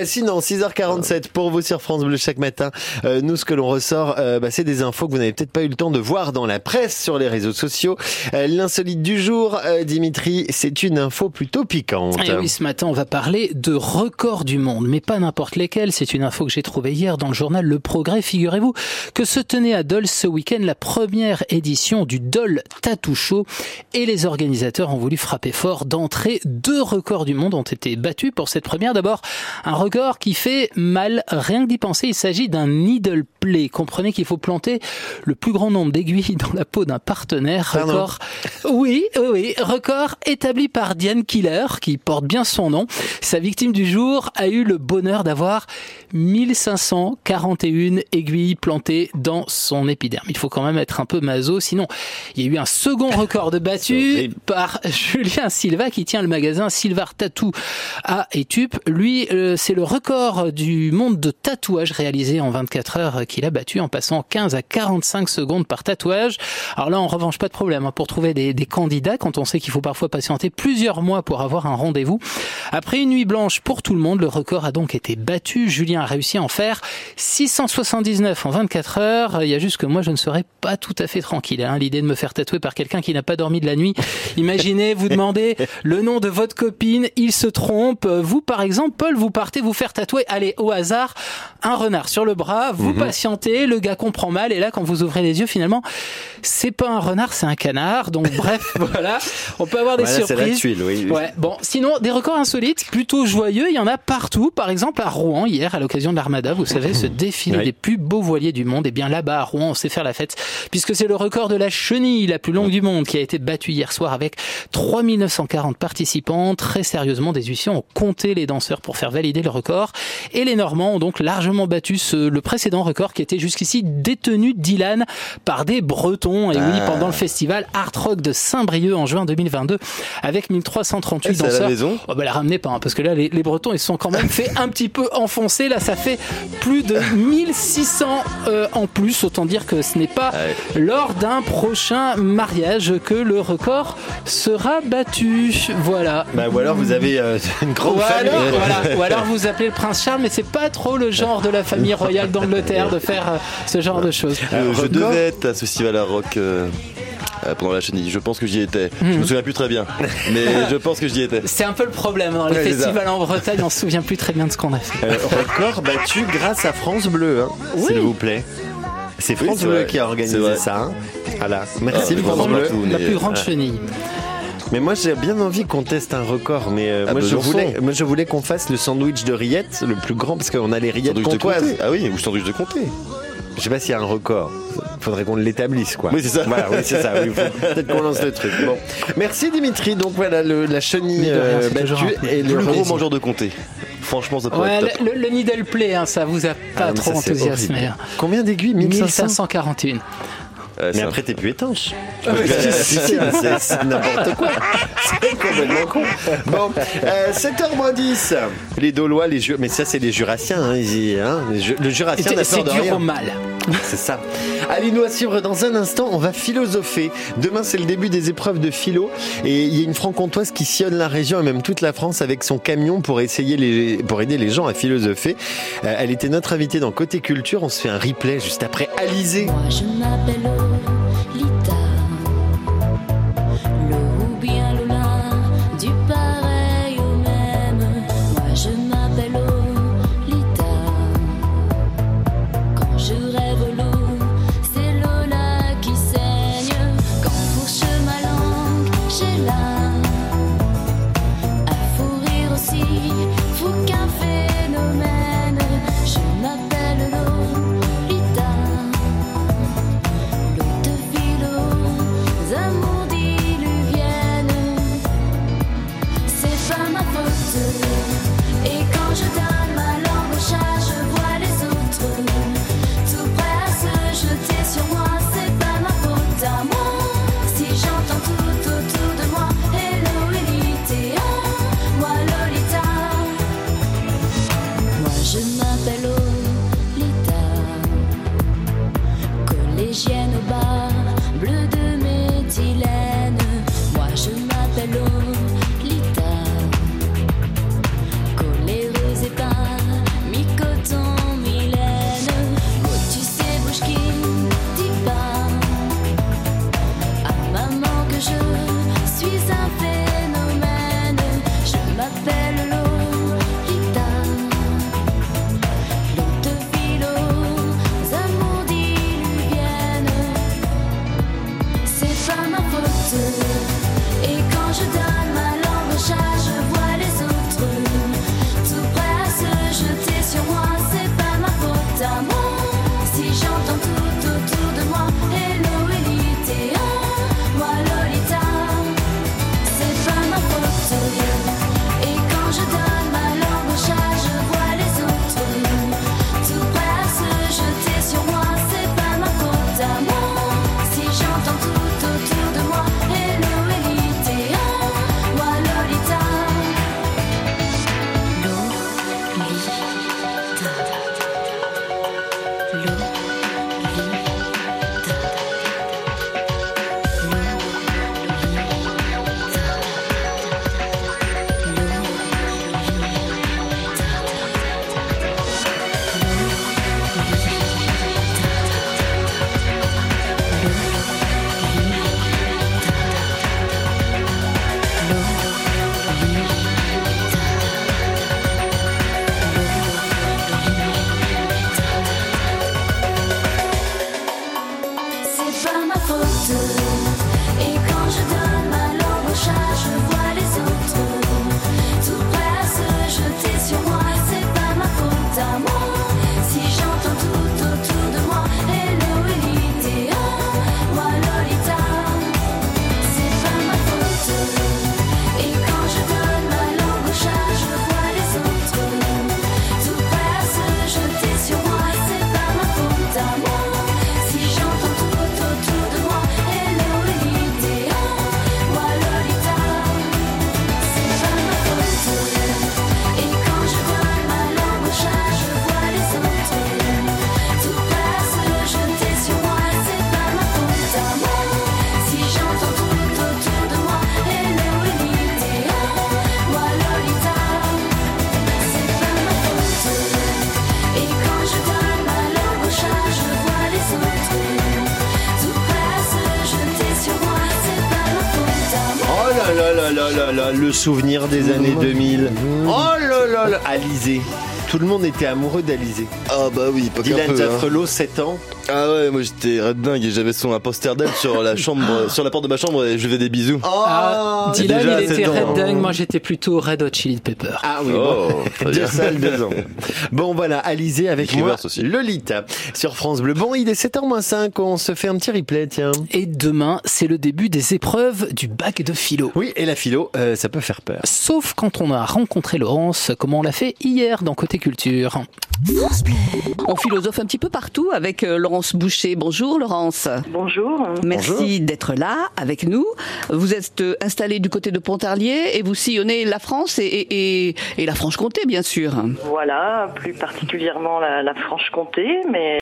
Euh, sinon, 6h47 pour vous sur France Bleu chaque matin. Euh, nous, ce que l'on ressort, euh, bah, c'est des infos que vous n'avez peut-être pas eu le temps de voir dans la presse, sur les réseaux sociaux. Euh, L'insolite du jour, euh, Dimitri, c'est une info plutôt piquante. Et Eh oui, ce matin, on va parler de records du monde, mais pas n'importe lesquels. C'est une info que j'ai trouvée hier dans le journal Le Progrès. Figurez-vous que se tenait à Dole ce week-end la première édition du Dole Tattoo Show et les organisateurs ont voulu frapper fort d'entrée. Deux records du monde ont été battus pour cette première. D'abord, un record qui fait mal, rien que d'y penser. Il s'agit d'un needle play. Comprenez qu'il faut planter le plus grand nombre d'aiguilles dans la peau d'un partenaire. Pardon. Record. Oui, oui, oui. Record établi par Diane Killer, qui porte bien son nom. Sa victime du jour a eu le bonheur d'avoir 1541 aiguilles plantées dans son épiderme. Il faut quand même être un peu maso, sinon il y a eu un second record de battu par Julien Silva qui tient le magasin Silvar Tattoo à Etup. Lui, euh, c'est le record du monde de tatouage réalisé en 24 heures qu'il a battu en passant 15 à 45 secondes par tatouage. Alors là, en revanche, pas de problème hein, pour trouver des, des candidats quand on sait qu'il faut parfois patienter plusieurs mois pour avoir un rendez-vous. Après une nuit blanche pour tout le monde, le record a donc été battu. Julien a réussi à en faire 679 en 24 heures. Il y a juste que moi, je ne serais pas tout à fait tranquille. Hein, L'idée de me faire tatouer par quelqu'un qui n'a pas dormi de la nuit. Imaginez, vous demandez le nom de votre copine, il se trompe. Vous, par exemple, Paul, vous partez vous faire tatouer, allez, au hasard, un renard sur le bras, vous patientez, le gars comprend mal, et là, quand vous ouvrez les yeux, finalement, c'est pas un renard, c'est un canard. Donc, bref, voilà, on peut avoir des Voilà, c'est la surprises. tuile, oui. Ouais, bon, sinon, des records insolites, plutôt joyeux, il y en a partout. Par exemple, à Rouen, hier, à l'occasion de l'Armada, vous savez, ce défilé Oui. des plus beaux voiliers du monde. Et bien là-bas, à Rouen, on sait faire la fête, puisque c'est le record de la chenille la plus longue du monde qui a été battu hier soir avec 3940 participants. Très sérieusement, des huissiers ont compté les danseurs pour faire valider le record. Et les Normands ont donc largement battu ce, le précédent record qui était jusqu'ici détenu d'Ilan par des Bretons. Et oui, Ah. pendant le festival Art Rock de Saint-Brieuc en juin 2022, avec 1338 Eh, c'est à la danseurs. maison Oh bah la ramenez pas, hein, parce que là, les, les Bretons, ils se sont quand même fait un petit peu enfoncer. Là, ça fait plus de 1600 euh, en plus. Autant dire que ce n'est pas lors d'un prochain mariage que le record sera battu. Voilà. Bah, ou alors vous avez euh, une grande Ou famille. alors, voilà. Ou alors vous appelez le prince Charles, mais c'est pas trop le genre de la famille royale d'Angleterre de faire euh, ce genre de choses. Euh, je devais être à ce festival à rock euh, euh, pendant la chenille. Je pense que j'y étais. Je me souviens plus très bien, mais je pense que j'y étais. C'est un peu le problème dans les Ouais, festivals en Bretagne, on se souvient plus très bien de ce qu'on a fait. Euh, record battu grâce à France Bleu, hein, s'il vous plaît. C'est France Bleu vrai. qui a organisé ça. hein. Voilà. Merci Ah, France vraiment, Bleu. tout. La plus grande chenille. Mais moi j'ai bien envie qu'on teste un record. Mais euh, Ah, moi, je Besançon. voulais, moi je voulais qu'on fasse le sandwich de rillettes, le plus grand, parce qu'on a les rillettes Sandwich de comtoises. Ah oui, ou sandwich de comté. Je sais pas s'il y a un record. Faudrait qu'on l'établisse, quoi. Oui, c'est ça. Voilà, oui, c'est ça. oui, Peut-être qu'on lance le truc. Bon. Merci Dimitri. Donc voilà, le- la chenille euh, c'est battue et le gros mangeur de comté. Franchement, ça pourrait Ouais, être top. le, le needle play, hein, ça vous a pas Ah, mais trop c'est enthousiasmé. horrible. hein. Combien d'aiguilles? 1500 1541. Ouais, Mais c'est après, t'es plus étanche. Ah si, c'est- c'est n'importe quoi. C'est complètement con. Bon, euh, 7h10. Les Dolois, les Ju- mais ça, c'est les Jurassiens. Hein, ils hein, les le Jurassien n'a C'est peur de dur rien. au mal. C'est ça. Allez, nous à suivre dans un instant. On va philosopher. Demain, c'est le début des épreuves de philo. Et il y a une franc-comtoise qui sillonne la région et même toute la France avec son camion pour essayer pour aider les gens à philosopher. Euh, elle était notre invitée dans Côté Culture. On se fait un replay juste après Alizé. 别显露吧。Là là là là, le souvenir des années 2000. Oh là là là, Alizé. Tout le monde était amoureux d'Alizé. Ah bah oui, pas qu'un Dylan peu. hein. Jaffrelot, 7 ans. Ah ouais, moi j'étais red dingue et j'avais son un poster d'elle sur la chambre, sur la porte de ma chambre et je lui faisais des bisous. Oh, Ah, Dylan, déjà il était 7 ans. Red Dung, moi j'étais plutôt Red Hot Chili Pepper. Ah oui, Oh, bon. Deux bien. salles, deux ans. Bon voilà, Alizé avec moi, aussi. Lolita, sur France Bleu. Bon, il est 7h-5, on se fait un petit replay, tiens. Et demain, c'est le début des épreuves du bac de philo. Oui, et la philo, euh, ça peut faire peur. Sauf quand on a rencontré Laurence, comme on l'a fait hier dans Côté Culture. On philosophe un petit peu partout avec euh, Laurence Boucher. Bonjour Laurence. Bonjour. Merci d'être là avec nous. Vous êtes euh, installée du côté de Pontarlier et vous sillonnez la France et, et, et, et la Franche-Comté bien sûr. Voilà, plus particulièrement la, la Franche-Comté, mais